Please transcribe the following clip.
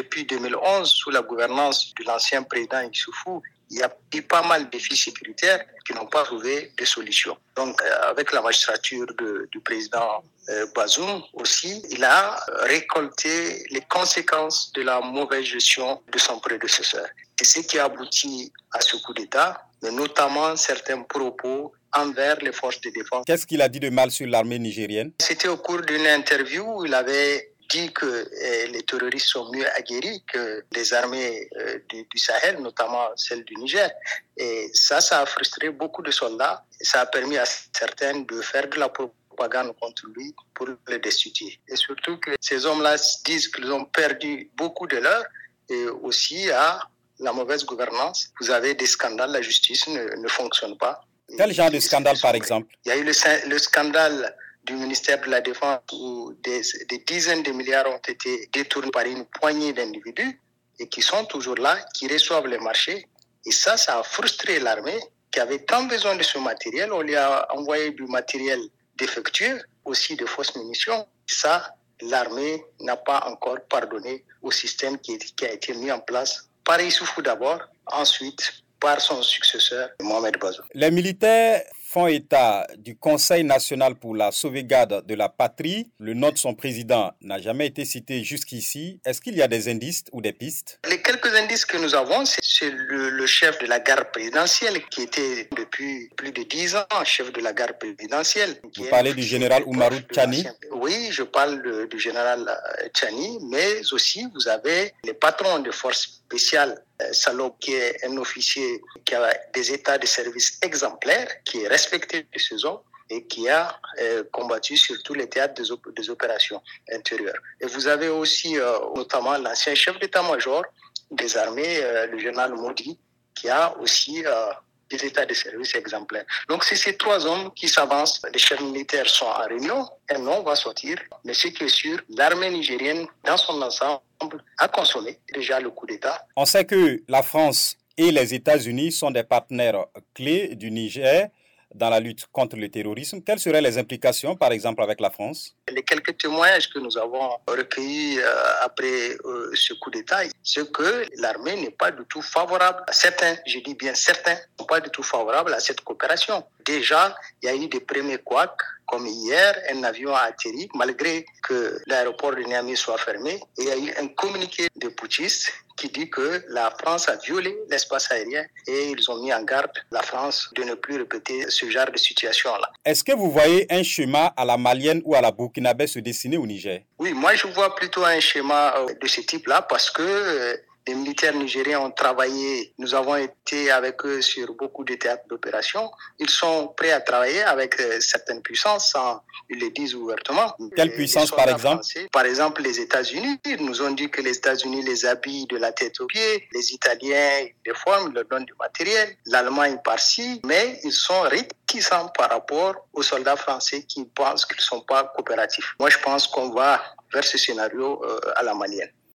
depuis 2011, sous la gouvernance de l'ancien président Issoufou, il y a eu pas mal de défis sécuritaires qui n'ont pas trouvé de solution. Donc, euh, avec la magistrature du président euh, Bazoum aussi, il a récolté les conséquences de la mauvaise gestion de son prédécesseur. C'est ce qui a abouti à ce coup d'État, mais notamment certains propos envers les forces de défense. Qu'est-ce qu'il a dit de mal sur l'armée nigérienne? C'était au cours d'une interview où il avait dit que eh, les terroristes sont mieux aguerris que les armées euh, du, Sahel, notamment celles du Niger. Et ça, ça a frustré beaucoup de soldats. ça a permis à certains de faire de la propagande contre lui pour le destituer. Et surtout que ces hommes-là disent qu'ils ont perdu beaucoup de l'heure et aussi à la mauvaise gouvernance. Vous avez des scandales, la justice ne, ne fonctionne pas. Quel genre de scandale, par exemple? Il y a eu le, le scandale du ministère de la Défense où des, dizaines de milliards ont été détournés par une poignée d'individus et qui sont toujours là, qui reçoivent les marchés. Et ça, ça a frustré l'armée qui avait tant besoin de ce matériel. On lui a envoyé du matériel défectueux, aussi de fausses munitions. Ça, l'armée n'a pas encore pardonné au système qui, a été mis en place par Issoufou d'abord, ensuite par son successeur, Mohamed Bazoum. Les militaires font état du Conseil national pour la sauvegarde de la patrie. Le nom de son président n'a jamais été cité jusqu'ici. Est-ce qu'il y a des indices ou des pistes? Les quelques indices que nous avons, c'est le, chef de la garde présidentielle qui était depuis plus de dix ans chef de la garde présidentielle. Vous parlez du général Oumarou Tchani Oui, je parle du général euh, Tchani, mais aussi vous avez les patrons de forces spéciales euh, Salop, qui est un officier qui a des états de service exemplaires, qui est respecté de ses hommes et qui a euh, combattu sur tous les théâtres des, opérations intérieures. Et vous avez aussi notamment l'ancien chef d'état-major des armées, le général Modi, qui a aussi des états de service exemplaires. Donc c'est ces trois hommes qui s'avancent. Les chefs militaires sont en réunion, un nom va sortir, mais ce qui est sûr, l'armée nigérienne dans son ensemble a consommé déjà le coup d'État. On sait que la France et les États-Unis sont des partenaires clés du Niger dans la lutte contre le terrorisme. Quelles seraient les implications, par exemple, avec la France? Les quelques témoignages que nous avons recueillis euh, après euh, ce coup d'État, c'est que l'armée n'est pas du tout favorable. Certains, je dis bien certains, ne sont pas du tout favorables à cette coopération. Déjà, il y a eu des premiers couacs comme hier, un avion a atterri malgré que l'aéroport de Niamey soit fermé. Il y a eu un communiqué de putschistes qui dit que la France a violé l'espace aérien et ils ont mis en garde la France de ne plus répéter ce genre de situation-là. Est-ce que vous voyez un schéma à la malienne ou à la burkinabé se dessiner au Niger? Oui, moi je vois plutôt un schéma euh, de ce type-là parce que euh, les militaires nigériens ont travaillé, nous avons été avec eux sur beaucoup de théâtres d'opération. Ils sont prêts à travailler avec euh, certaines puissances, sans ils le disent ouvertement. Quelle puissance par exemple Par exemple, les États-Unis. Ils nous ont dit que les États-Unis les habillent de la tête aux pieds. Les Italiens, les forment, ils leur donnent du matériel. L'Allemagne par-ci. Mais ils sont réticents par rapport aux soldats français qui pensent qu'ils ne sont pas coopératifs. Moi, je pense qu'on va vers ce scénario euh, à la manière.